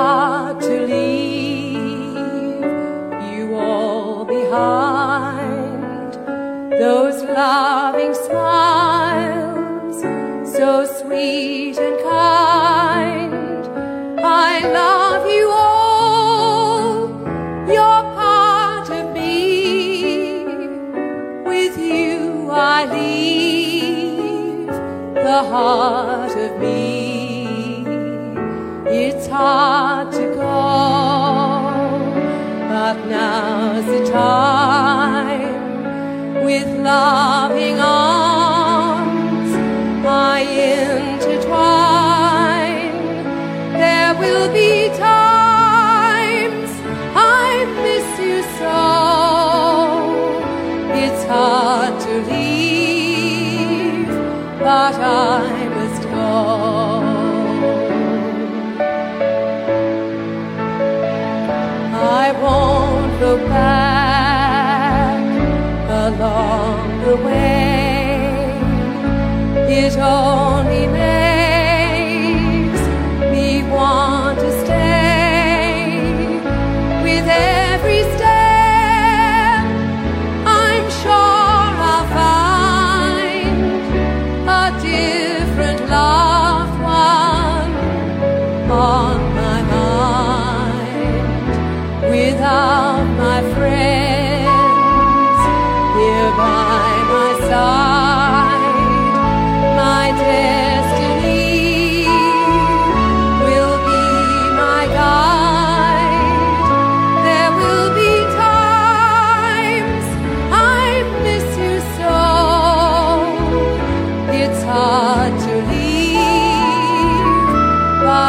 To leave you all behind. Those loving smiles, so sweet and kind. I love you all, you're part of me. With you I leave the heart of me. It's hard to go, but now's the time. With loving arms, I intertwine. There will be times I miss you so. It's hard to leave, but I must go. Won't look